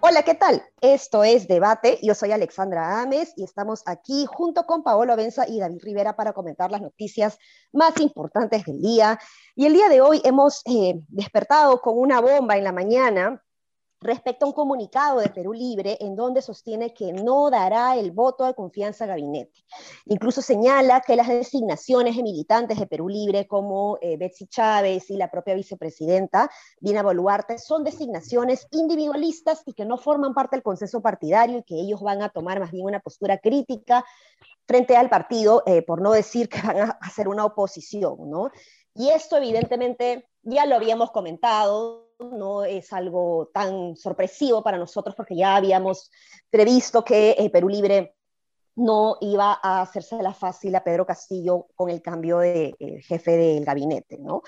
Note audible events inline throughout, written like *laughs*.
Hola, ¿qué tal? Esto es Debate. Yo soy Alexandra Ames y estamos aquí junto con Paolo Benza y David Rivera para comentar las noticias más importantes del día. Y el día de hoy hemos eh, despertado con una bomba en la mañana respecto a un comunicado de Perú Libre en donde sostiene que no dará el voto de confianza al gabinete. Incluso señala que las designaciones de militantes de Perú Libre como eh, Betsy Chávez y la propia vicepresidenta Dina Boluarte son designaciones individualistas y que no forman parte del consenso partidario y que ellos van a tomar más bien una postura crítica frente al partido, eh, por no decir que van a hacer una oposición, ¿no? Y esto evidentemente ya lo habíamos comentado, no es algo tan sorpresivo para nosotros porque ya habíamos previsto que eh, Perú Libre no iba a hacerse la fácil a Pedro Castillo con el cambio de eh, jefe del gabinete, ¿no?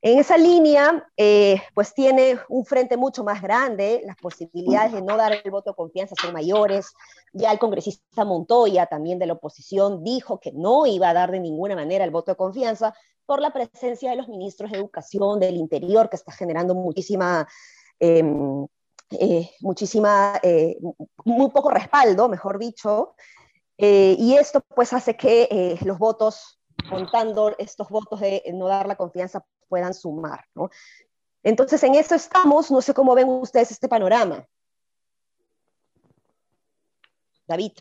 En esa línea, eh, pues tiene un frente mucho más grande, las posibilidades de no dar el voto de confianza son mayores. Ya el congresista Montoya, también de la oposición, dijo que no iba a dar de ninguna manera el voto de confianza por la presencia de los ministros de Educación, del Interior, que está generando muchísima... Em, eh, muchísima, muy poco respaldo, mejor dicho, eh, y esto pues hace que eh, los votos, contando estos votos de no dar la confianza, puedan sumar. ¿no? Entonces en eso estamos, no sé cómo ven ustedes este panorama. David,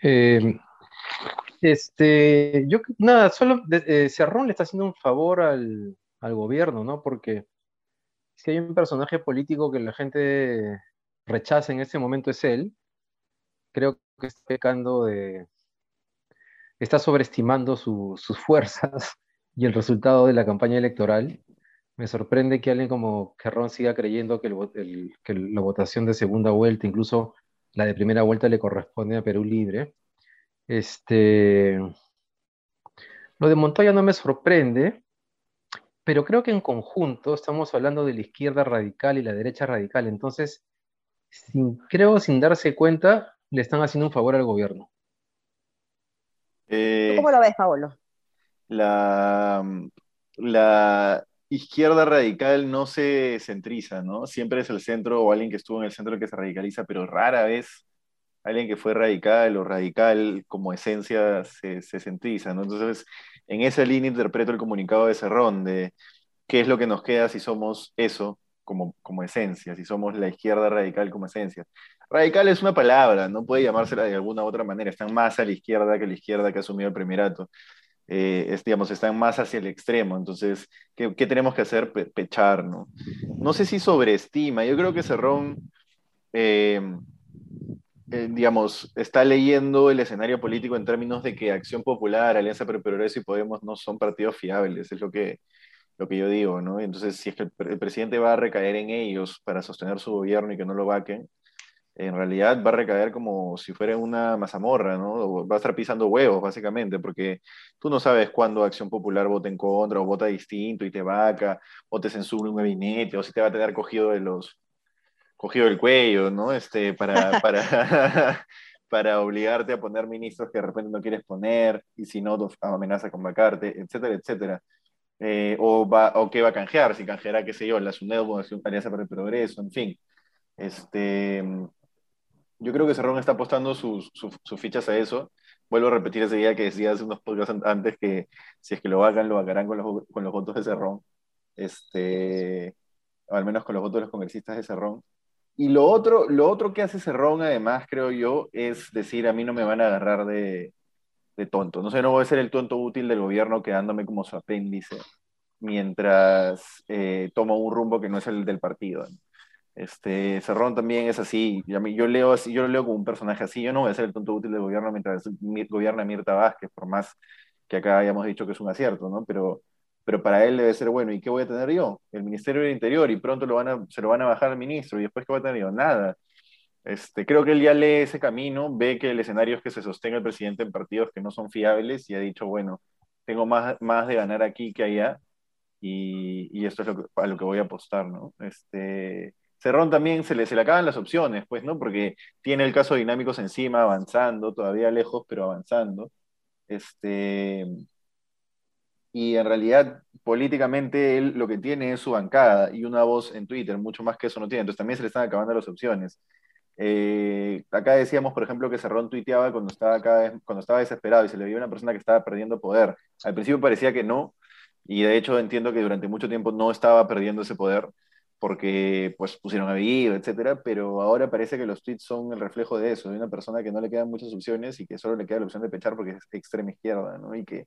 eh, este, yo, nada, solo Cerrón le está haciendo un favor al, al gobierno, ¿no? Porque si hay un personaje político que la gente rechaza en este momento es él, creo que está pecando de... está sobreestimando sus fuerzas *laughs* y el resultado de la campaña electoral. Me sorprende que alguien como Kerrón siga creyendo que, la votación de segunda vuelta, incluso la de primera vuelta, le corresponde a Perú Libre. Este, lo de Montoya no me sorprende, pero creo que en conjunto estamos hablando de la izquierda radical y la derecha radical. Entonces, creo sin darse cuenta, le están haciendo un favor al gobierno. Eh, ¿Cómo lo ves, Pablo? La, la izquierda radical no se centriza, ¿no? Siempre es el centro o alguien que estuvo en el centro que se radicaliza, pero rara vez alguien que fue radical o radical como esencia se, se centriza, ¿no? Entonces, en esa línea interpreto el comunicado de Cerrón de qué es lo que nos queda si somos eso como, como esencia, si somos la izquierda radical como esencia. Radical es una palabra, no puede llamársela de alguna otra manera. Están más a la izquierda que la izquierda que ha asumido el primerato. Eh, digamos, están más hacia el extremo. Entonces, ¿qué, tenemos que hacer? pechar, ¿no? No sé si sobreestima. Yo creo que Cerrón, eh, eh, digamos, está leyendo el escenario político en términos de que Acción Popular, Alianza para Progreso y Podemos no son partidos fiables. Es lo que, lo que yo digo, ¿no? Entonces, si es que el, el presidente va a recaer en ellos para sostener su gobierno y que no lo vaquen, en realidad va a recaer como si fuera una mazamorra, ¿no? Va a estar pisando huevos, básicamente, porque tú no sabes cuándo Acción Popular vota en contra o vota distinto y te vaca, o te censura un gabinete, o si te va a tener cogido de los cogido del cuello, ¿no? Este, para, para, *laughs* *laughs* para obligarte a poner ministros que de repente no quieres poner, y si no, amenaza con vacarte, etcétera, etcétera. Eh, o, va, o qué va a canjear, si canjeará, qué sé yo, la SUNED Alianza para el Progreso, en fin. Este, yo creo que Cerrón está apostando sus, fichas a eso. Vuelvo a repetir ese día que decía hace unos podcasts antes que si es que lo hagan, lo hagan con los, con los votos de Cerrón. Este, al menos con los votos de los congresistas de Cerrón. Y lo otro, lo otro que hace Cerrón, además, creo yo, es decir, a mí no me van a agarrar de, de tonto. No sé, no voy a ser el tonto útil del gobierno quedándome como su apéndice mientras eh, tomo un rumbo que no es el del partido. Este, Cerrón también es así. Yo, leo así, yo lo leo como un personaje así. Yo no voy a ser el tonto útil del gobierno mientras gobierna Mirta Vázquez, por más que acá hayamos dicho que es un acierto, ¿no? Pero, pero para él debe ser bueno. ¿Y qué voy a tener yo? El Ministerio del Interior y pronto lo van a, se lo van a bajar al ministro. ¿Y después qué voy a tener yo? Nada. Este, creo que él ya lee ese camino, ve que el escenario es que se sostenga el presidente en partidos que no son fiables y ha dicho, bueno, tengo más, más de ganar aquí que allá y, y esto es lo que, a lo que voy a apostar, ¿no? Este, Cerrón también se le, se le acaban las opciones, pues, ¿no? Porque tiene el caso dinámicos encima, avanzando, todavía lejos, pero avanzando. Este, y en realidad, políticamente, él lo que tiene es su bancada y una voz en Twitter, mucho más que eso no tiene. Entonces también se le están acabando las opciones. Eh, acá decíamos, por ejemplo, que Cerrón tuiteaba cuando estaba, cuando estaba desesperado y se le veía una persona que estaba perdiendo poder. Al principio parecía que no, y de hecho entiendo que durante mucho tiempo no estaba perdiendo ese poder porque pues pusieron a vivir, etcétera, pero ahora parece que los tweets son el reflejo de eso, de una persona que no le quedan muchas opciones y que solo le queda la opción de pechar porque es extrema izquierda, ¿no? Y que,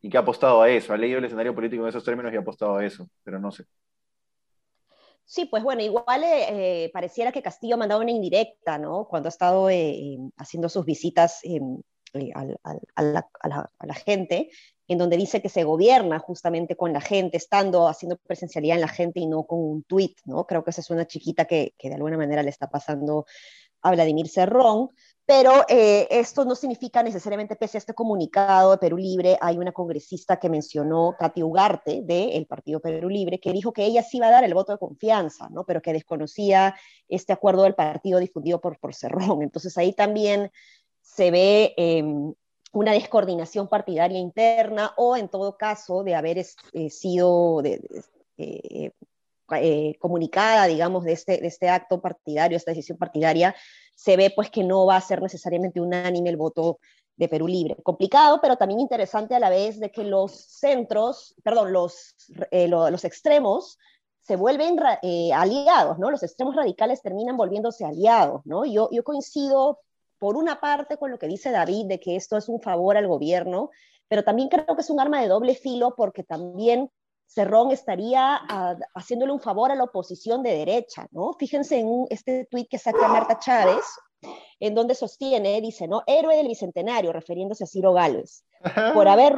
y que ha apostado a eso, ha leído el escenario político en esos términos y ha apostado a eso, pero no sé. Sí, pues bueno, igual eh, eh, pareciera que Castillo ha mandado una indirecta, ¿no? Cuando ha estado eh, haciendo sus visitas a, la, gente, en donde dice que se gobierna justamente con la gente, estando haciendo presencialidad en la gente y no con un tuit, ¿no? Creo que esa es una chiquita que, que de alguna manera le está pasando a Vladimir Cerrón, pero eh, esto no significa necesariamente, pese a este comunicado de Perú Libre, hay una congresista que mencionó, Katy Ugarte, del Partido Perú Libre, que dijo que ella sí iba a dar el voto de confianza, ¿no? pero que desconocía este acuerdo del partido difundido por, por Cerrón. Entonces ahí también se ve em, una descoordinación partidaria interna o en todo caso de haber eh, sido eh, eh, comunicada, digamos, de este, de este acto partidario, esta decisión partidaria, se ve pues que no va a ser necesariamente unánime el voto de Perú Libre. Complicado, pero también interesante a la vez de que los centros, perdón, los, los extremos se vuelven aliados, ¿no? Los extremos radicales terminan volviéndose aliados, ¿no? Yo, yo coincido por una parte con lo que dice David de que esto es un favor al gobierno, pero también creo que es un arma de doble filo porque también Cerrón estaría ah, haciéndole un favor a la oposición de derecha, ¿no? Fíjense en este tuit que saca Marta Chávez, en donde sostiene, dice, ¿no? Héroe del Bicentenario, refiriéndose a Ciro Gálvez, por *laughs* haber,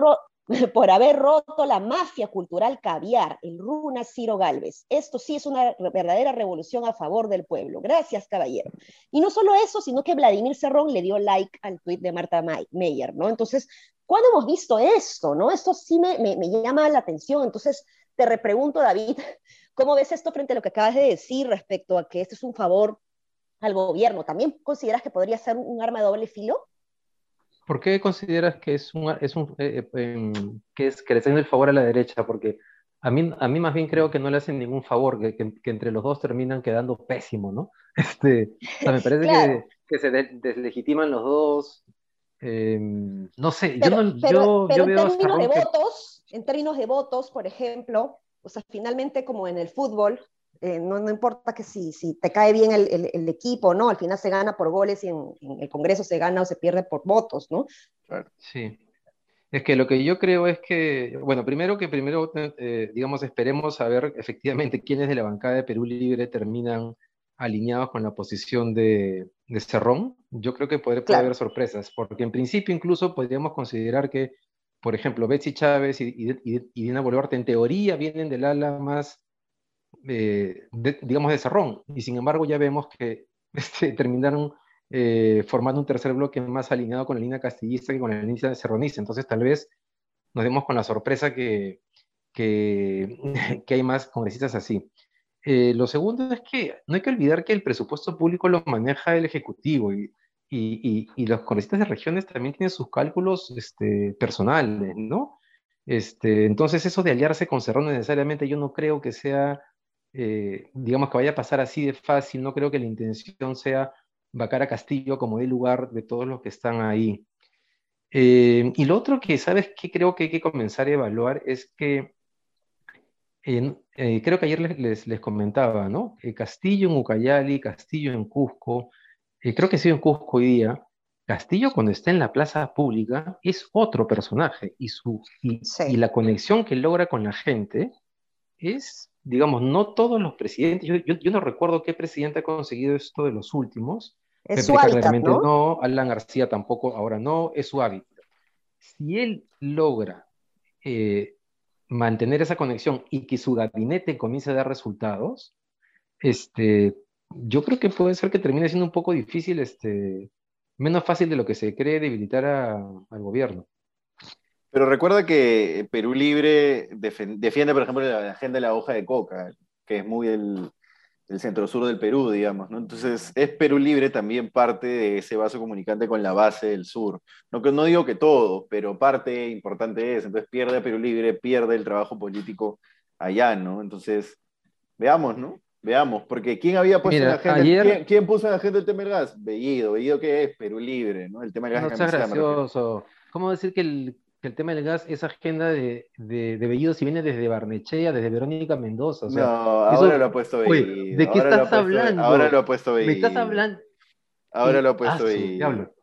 *laughs* por haber roto la mafia cultural caviar, el runa Ciro Galvez. Esto sí es una verdadera revolución a favor del pueblo. Gracias, caballero. Y no solo eso, sino que Vladimir Cerrón le dio like al tuit de Marta Meyer, ¿no? Entonces, ¿cuándo hemos visto esto, no? Esto sí me, me, llama la atención. Entonces, te repregunto, David, *laughs* ¿cómo ves esto frente a lo que acabas de decir respecto a que esto es un favor al gobierno? ¿También consideras que podría ser un arma de doble filo? ¿Por qué consideras que es un, es un eh, eh, em, que es que le hacen el favor a la derecha? Porque a mí, a mí más bien creo que no le hacen ningún favor, que, que, entre los dos terminan quedando pésimo, ¿no? *laughs* Este, me parece que, que, se deslegitiman los dos. Em, no sé, yo, no, yo, yo veo en términos de votos, en términos de votos, por ejemplo, o sea, finalmente como en el fútbol, eh, no, no, importa que si, si te cae bien el, el, el, equipo, ¿no? Al final se gana por goles y en, en, el Congreso se gana o se pierde por votos, ¿no? Sí. Es que lo que yo creo es que, bueno, primero que primero, eh, digamos, esperemos a ver efectivamente quiénes de la bancada de Perú Libre terminan alineados con la posición de, de Cerrón. Yo creo que puede, claro. haber sorpresas, porque en principio incluso podríamos considerar que, por ejemplo, Betsy Chávez y, y, y Dina Boluarte en teoría vienen del ala más eh, de, digamos, de Cerrón, y sin embargo ya vemos que *laughs* este, terminaron eh, formando un tercer bloque más alineado con la línea castillista que con la línea cerronista, entonces tal vez nos demos con la sorpresa que, que, *laughs* que hay más congresistas así. Eh, lo segundo es que no hay que olvidar que el presupuesto público lo maneja el Ejecutivo y, y, y, y los congresistas de regiones también tienen sus cálculos este, personales, ¿no? Este, entonces eso de aliarse con Cerrón necesariamente yo no creo que sea eh, digamos que vaya a pasar así de fácil, no creo que la intención sea vacar a Castillo como el lugar de todos los que están ahí. Eh, y lo otro que, ¿sabes qué creo que hay que comenzar a evaluar? Es que eh, creo que ayer les, les, les comentaba, ¿no? Castillo en Ucayali, Castillo en Cusco, creo que sí en Cusco hoy día, Castillo cuando está en la plaza pública es otro personaje y, su, y, sí. y la conexión que logra con la gente es digamos, no todos los presidentes, yo, yo, yo, no recuerdo qué presidente ha conseguido esto de los últimos. Es su hábitat, ¿no? no, Alan García tampoco, ahora no, es su hábitat. Si él logra eh, mantener esa conexión y que su gabinete comience a dar resultados, este, yo creo que puede ser que termine siendo un poco difícil, este, menos fácil de lo que se cree debilitar a, al gobierno. Pero recuerda que Perú Libre defiende, por ejemplo, la agenda de la hoja de coca, que es muy el, el centro sur del Perú, digamos, ¿no? Entonces, es Perú Libre también parte de ese vaso comunicante con la base del sur. No, no digo que todo, pero parte importante es. Entonces, pierde a Perú Libre, pierde el trabajo político allá, ¿no? Entonces, veamos, ¿no? Veamos, porque ¿quién había puesto en la agenda? ¿quién, puso en la agenda el tema del gas? Bellido. ¿Bellido qué es? Perú Libre, ¿no? El tema del gas. No gracioso. ¿Cómo decir que el, que el tema del gas es agenda de, de, de Bellido si viene desde Barnechea, desde Verónica Mendoza. no, ahora lo ha puesto Bellido. ¿De qué estás hablando? Ahora lo ha puesto Bellido. ¿Me estás hablando? Ahora lo ha puesto ah, Bellido.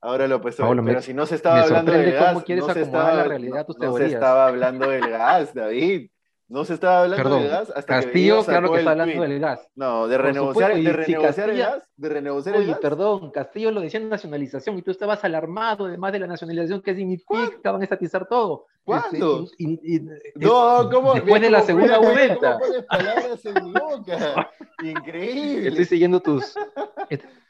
Ahora lo ha puesto Bellido. Pero si no se estaba hablando del gas. ¿Cómo quieres no acomodar estaba, la realidad tus no, no se estaba hablando del gas, David. No se estaba hablando Perdón, del gas hasta Castillo, que claro que está hablando del gas. No, de renegociar, de renegociar el gas. De renegociar Oye, el gas. perdón, Castillo lo decía en nacionalización y tú estabas alarmado además de la nacionalización que significa van a estatizar todo. ¿Cuándo? Este, y, y, no, ¿cómo? Después de la segunda vuelta. ¿Cómo pones palabras en mi boca? *laughs* Increíble. Estoy siguiendo tus. *laughs*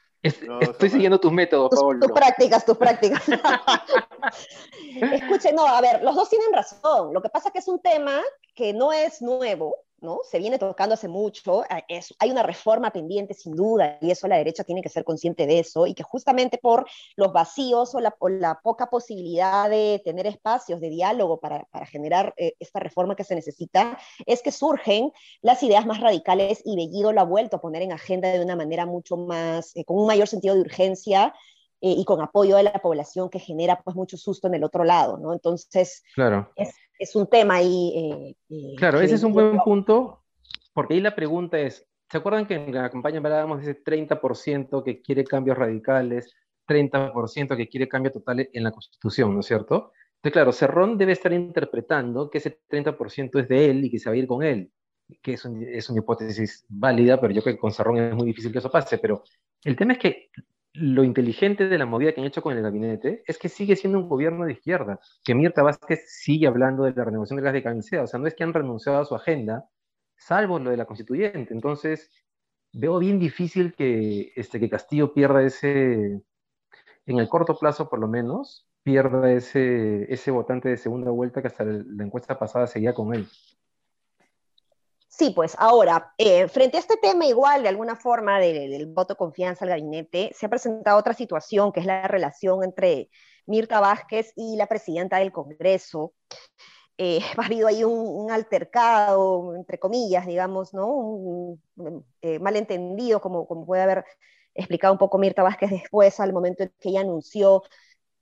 no, estoy siguiendo tus métodos, tus, Pablo. Tus prácticas, tus prácticas. *laughs* Escuche, no, a ver, los dos tienen razón. Lo que pasa es que es un tema que no es nuevo, ¿no? Se viene tocando hace mucho, eh, es, hay una reforma pendiente sin duda, y eso la derecha tiene que ser consciente de eso, y que justamente por los vacíos o la, o la poca posibilidad de tener espacios de diálogo para, para generar eh, esta reforma que se necesita, es que surgen las ideas más radicales y Bellido lo ha vuelto a poner en agenda de una manera mucho más, eh, con un mayor sentido de urgencia, y con apoyo de la población que genera pues mucho susto en el otro lado, ¿no? Entonces, claro. es, es un tema ahí. Eh, eh, claro, ese es un buen punto, porque ahí la pregunta es, ¿se acuerdan que en la campaña hablábamos de ese 30% que quiere cambios radicales, 30% que quiere cambios totales en la Constitución, ¿no es cierto? Entonces, claro, Cerrón debe estar interpretando que ese 30% es de él y que se va a ir con él, que es, un, es una hipótesis válida, pero yo creo que con Cerrón es muy difícil que eso pase, pero el tema es que lo inteligente de la movida que han hecho con el gabinete es que sigue siendo un gobierno de izquierda, que Mirta Vázquez sigue hablando de la renovación de gas de o sea, no es que han renunciado a su agenda, salvo lo de la constituyente. Entonces, veo bien difícil que, este, que Castillo pierda ese, en el corto plazo por lo menos, pierda ese, ese votante de segunda vuelta que hasta la encuesta pasada seguía con él. Sí, pues ahora, eh, frente a este tema igual, de alguna forma, de, del voto de confianza al gabinete, se ha presentado otra situación, que es la relación entre Mirta Vázquez y la presidenta del Congreso. Eh, *laughs* ha habido ahí un, altercado, entre comillas, digamos, ¿no? Un, un eh, malentendido, como, como puede haber explicado un poco Mirta Vázquez después, al momento en que ella anunció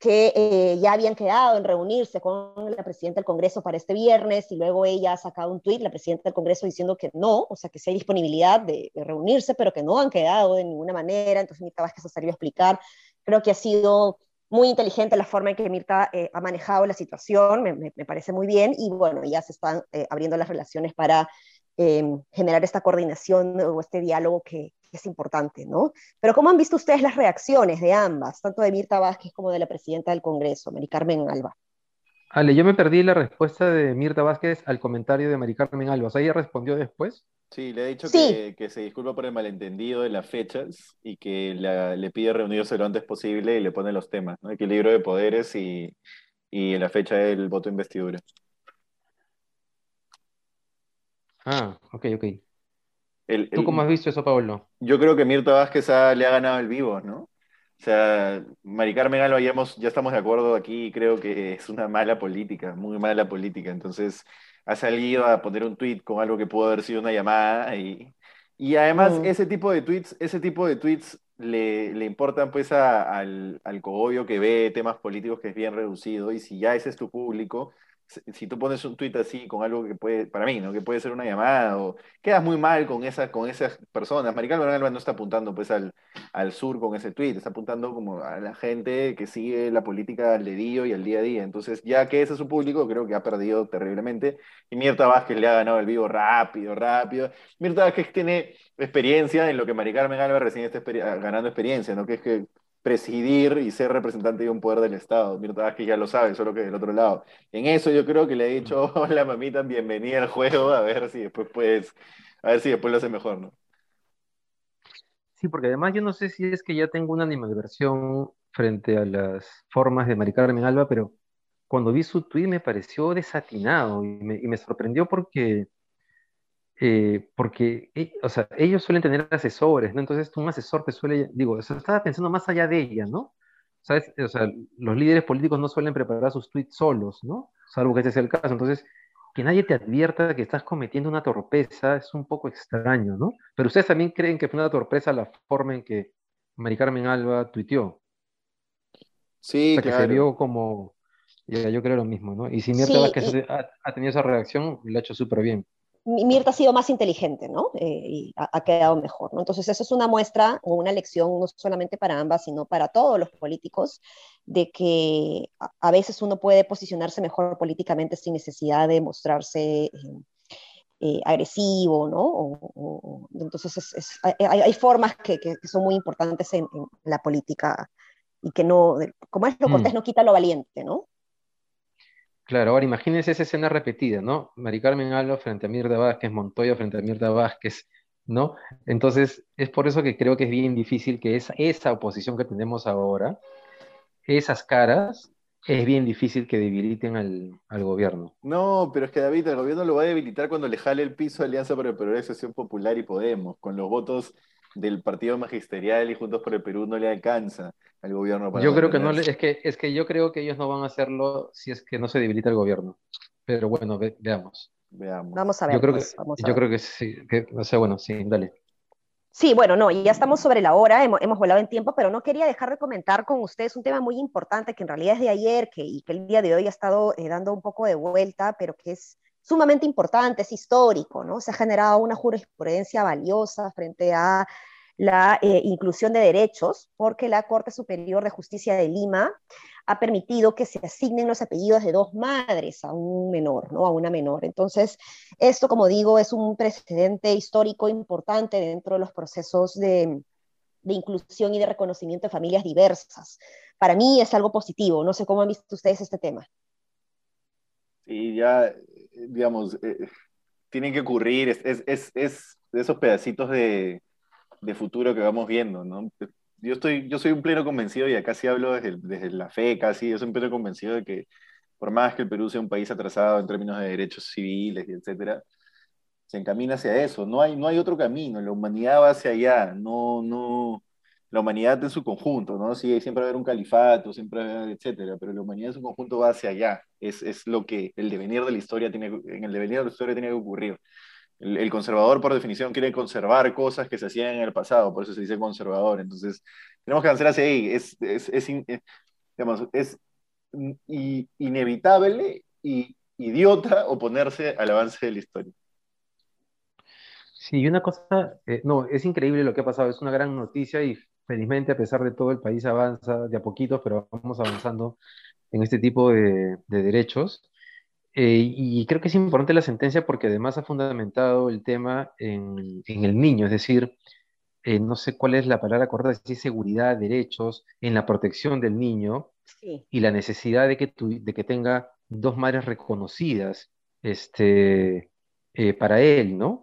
que eh, ya habían quedado en reunirse con la presidenta del Congreso para este viernes y luego ella ha sacado un tuit, la presidenta del Congreso, diciendo que no, o sea, que sí hay disponibilidad de, de reunirse, pero que no han quedado de ninguna manera. Entonces Mirta Vázquez se salió a explicar. Creo que ha sido muy inteligente la forma en que Mirta eh, ha manejado la situación, me, me, me, parece muy bien, y bueno, ya se están eh, abriendo las relaciones para eh, generar esta coordinación o este diálogo que, es importante, ¿no? Pero ¿cómo han visto ustedes las reacciones de ambas, tanto de Mirta Vázquez como de la presidenta del Congreso, Mari Carmen Alba? Ale, yo me perdí la respuesta de Mirta Vázquez al comentario de Mari Carmen Alba. O sea, ¿ella respondió después? Sí, le ha dicho sí. que, que, se disculpa por el malentendido de las fechas y que la, le pide reunirse lo antes posible y le pone los temas, ¿no? Equilibrio de poderes y, y la fecha del voto de investidura. Ah, ok, ok. El, ¿Tú cómo has visto eso, Pablo? Yo creo que Mirta Vázquez ha, le ha ganado el vivo, ¿no? O sea, Mari Carmen Alba ya, hemos, ya estamos de acuerdo aquí, creo que es una mala política, muy mala política. Entonces, ha salido a poner un tweet con algo que pudo haber sido una llamada y, y además mm. ese tipo de tweets, ese tipo de tweets le, le importan pues a, al, al cogollo que ve temas políticos que es bien reducido y si ya ese es tu público, si tú pones un tweet así con algo que puede, para mí, ¿no? Que puede ser una llamada o quedas muy mal con, esa, con esas personas. Marical Alba no está apuntando pues al, al sur con ese tweet, está apuntando como a la gente que sigue la política al dedillo y al día a día. Entonces, ya que ese es su público, creo que ha perdido terriblemente. Y Mirta Vázquez le ha ganado el vivo rápido, rápido. Mirta Vázquez tiene experiencia en lo que Mari Carmen Alba recién está ganando experiencia, ¿no? Que es que presidir y ser representante de un poder del Estado. Mirta Vázquez ya lo sabe, solo que del otro lado. En eso yo creo que le he dicho, *laughs* hola mamita, bienvenida al juego, a ver si después puedes, a ver si después lo hace mejor, ¿no? Sí, porque además yo no sé si es que ya tengo una animadversión frente a las formas de Mari Carmen Alba, pero cuando vi su tweet me pareció desatinado y me, y me sorprendió porque eh, porque e- o sea, ellos suelen tener asesores, ¿no? Entonces un asesor te suele, digo, o sea, estaba pensando más allá de ella, ¿no? ¿Sabes? O sea, los líderes políticos no suelen preparar sus tweets solos, ¿no? Salvo que ese sea el caso. Entonces, que nadie te advierta que estás cometiendo una torpeza es un poco extraño, ¿no? Pero ustedes también creen que fue una torpeza la forma en que Mari Carmen Alba tuiteó. O Sí, sea, que se vio como, ya, yo creo lo mismo, ¿no? Y si Mirta Sí, Vázquez ha, ha tenido esa reacción, lo ha hecho súper bien. Mirta ha sido más inteligente, ¿no? Eh, y ha, ha, quedado mejor, ¿no? Entonces, eso es una muestra o una lección no solamente para ambas, sino para todos los políticos, de que a, a veces uno puede posicionarse mejor políticamente sin necesidad de mostrarse eh, eh, agresivo, ¿no? O, o, entonces, es, es, hay, hay, formas que, son muy importantes en, en, la política y que no, como es lo cortés, Mm. no quita lo valiente, ¿no? Claro, ahora imagínense esa escena repetida, ¿no? Mari Carmen Alba frente a Mirta Vázquez, Montoya frente a Mirta Vázquez, ¿no? Entonces, es por eso que creo que es bien difícil que esa, oposición que tenemos ahora, esas caras, es bien difícil que debiliten al, gobierno. No, pero es que David, el gobierno lo va a debilitar cuando le jale el piso a Alianza para el Progreso, Popular y Podemos, con los votos del Partido Magisterial y Juntos por el Perú no le alcanza al gobierno para Yo creo que no le, es que es que yo creo que ellos no van a hacerlo si es que no se debilita el gobierno. Pero bueno, ve- veamos. Veamos. Vamos a Yo ver, creo que pues, vamos a yo ver. creo que sí, que, o sea, bueno, sí, dale. Sí, bueno, no, ya estamos sobre la hora, hemos, hemos, volado en tiempo, pero no quería dejar de comentar con ustedes un tema muy importante que en realidad es de ayer que, y que el día de hoy ha estado eh, dando un poco de vuelta, pero que es sumamente importante, es histórico, ¿no? Se ha generado una jurisprudencia valiosa frente a la eh, inclusión de derechos, porque la Corte Superior de Justicia de Lima ha permitido que se asignen los apellidos de dos madres a un menor, ¿no? A una menor. Entonces, esto, como digo, es un precedente histórico importante dentro de los procesos de, de inclusión y de reconocimiento de familias diversas. Para mí es algo positivo. No sé cómo han visto ustedes este tema. Y ya, digamos, eh, tienen que ocurrir, es, es, es, es de esos pedacitos de, de futuro que vamos viendo, ¿no? Yo, estoy, yo soy un pleno convencido, y acá sí hablo desde, desde la fe casi, yo soy un pleno convencido de que por más que el Perú sea un país atrasado en términos de derechos civiles y etcétera, se encamina hacia eso. No hay, no hay otro camino, la humanidad va hacia allá, no, no, la humanidad en su conjunto, ¿no? Sí, siempre va a haber un califato, siempre va a haber, etcétera, pero la humanidad en su conjunto va hacia allá. Es, es lo que el devenir de la historia tiene, en el devenir de la historia tiene que ocurrir. El, el, conservador, por definición, quiere conservar cosas que se hacían en el pasado, por eso se dice conservador. Entonces, tenemos que avanzar hacia ahí. Es, es, es, es digamos, es inevitable y idiota oponerse al avance de la historia. Sí, una cosa, eh, no, es increíble lo que ha pasado, es una gran noticia y felizmente a pesar de todo el país avanza de a poquitos, pero vamos avanzando en este tipo de, de derechos. Eh, y creo que es importante la sentencia porque además ha fundamentado el tema en, en el niño, es decir, eh, no sé cuál es la palabra correcta, es decir, seguridad, derechos, en la protección del niño sí. y la necesidad de que, tu, de que tenga dos madres reconocidas este, eh, para él, ¿no?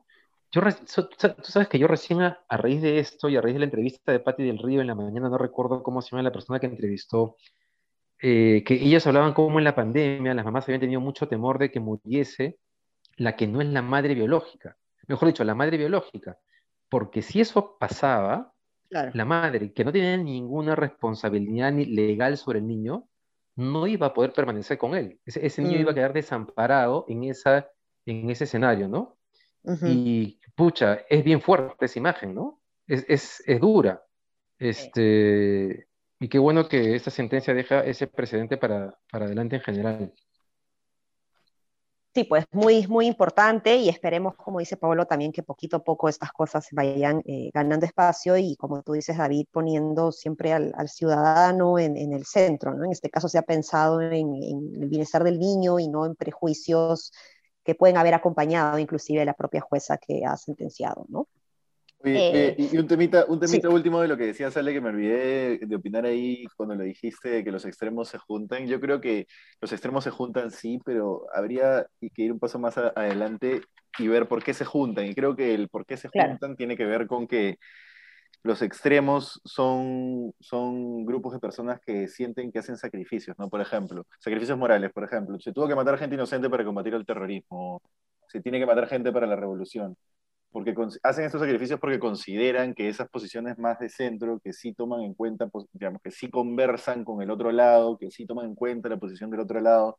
Yo, tú sabes que yo recién a, a, raíz de esto y a raíz de la entrevista de Patti del Río en la mañana, no recuerdo cómo se llama la persona que entrevistó, eh, que ellas hablaban cómo en la pandemia las mamás habían tenido mucho temor de que muriese la que no es la madre biológica, mejor dicho, la madre biológica, porque si eso pasaba, claro. la madre, que no tenía ninguna responsabilidad legal sobre el niño, no iba a poder permanecer con él. Ese, ese niño mm. iba a quedar desamparado en, esa, en ese escenario, ¿no? Uh -huh. Y, pucha, es bien fuerte esa imagen, ¿no? Es, es, es dura. Este, y qué bueno que esta sentencia deja ese precedente para, para adelante en general. Sí, pues muy, muy importante y esperemos, como dice Pablo, también que poquito a poco estas cosas vayan eh, ganando espacio y como tú dices, David, poniendo siempre al, al ciudadano en, en, el centro, ¿no? En este caso se ha pensado en, en, el bienestar del niño y no en prejuicios que pueden haber acompañado inclusive la propia jueza que ha sentenciado, ¿no? Oye, eh, y un temita, un temita sí. último de lo que decía Sale, que me olvidé de opinar ahí cuando lo dijiste, de que los extremos se juntan. Yo creo que los extremos se juntan, sí, pero habría que ir un paso más a, adelante y ver por qué se juntan. Y creo que el por qué se juntan claro. tiene que ver con que los extremos son, son grupos de personas que sienten que hacen sacrificios, ¿no? Por ejemplo, sacrificios morales, por ejemplo. Se tuvo que matar gente inocente para combatir el terrorismo, se tiene que matar gente para la revolución porque hacen estos sacrificios porque consideran que esas posiciones más de centro, que sí toman en cuenta, pues, digamos, que sí conversan con el otro lado, que sí toman en cuenta la posición del otro lado,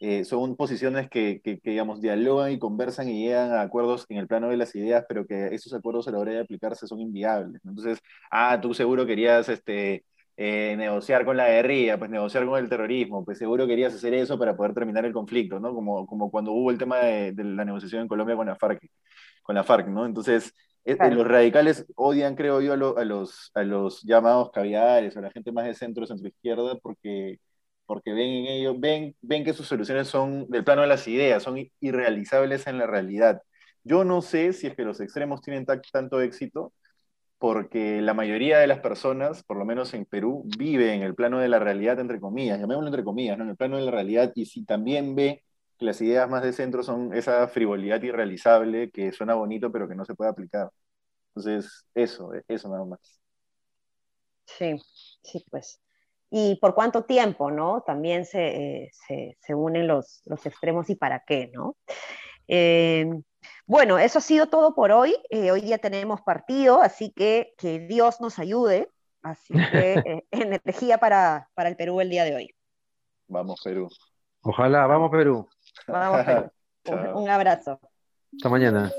eh, son posiciones que, que, digamos, dialogan y conversan y llegan a acuerdos en el plano de las ideas, pero que esos acuerdos a la hora de aplicarse son inviables. Entonces, ah, tú seguro querías este, eh, negociar con la guerrilla, pues negociar con el terrorismo, pues seguro querías hacer eso para poder terminar el conflicto, ¿no? Como, como cuando hubo el tema de, de la negociación en Colombia con la FARC con la FARC, ¿no? Entonces, eh, eh, los radicales odian, creo yo, a, los, a los llamados caviares o a la gente más de centro, centro izquierda, porque, porque ven en ellos, ven, ven que sus soluciones son del plano de las ideas, son irrealizables en la realidad. Yo no sé si es que los extremos tienen tanto éxito, porque la mayoría de las personas, por lo menos en Perú, vive en el plano de la realidad, entre comillas, llamémoslo entre comillas, ¿no? en el plano de la realidad, y si también ve las ideas más de centro son esa frivolidad irrealizable que suena bonito pero que no se puede aplicar. Entonces, eso, eso nada más. Sí, sí, pues. ¿Y por cuánto tiempo, no? También se, eh, se, unen los, los, extremos y para qué, ¿no? Eh, bueno, eso ha sido todo por hoy. Eh, hoy ya tenemos partido, así que que Dios nos ayude. Así que *laughs* energía para, para el Perú el día de hoy. Vamos, Perú. Ojalá, vamos Perú. Vamos Perú. *laughs* Un, un abrazo. Hasta mañana.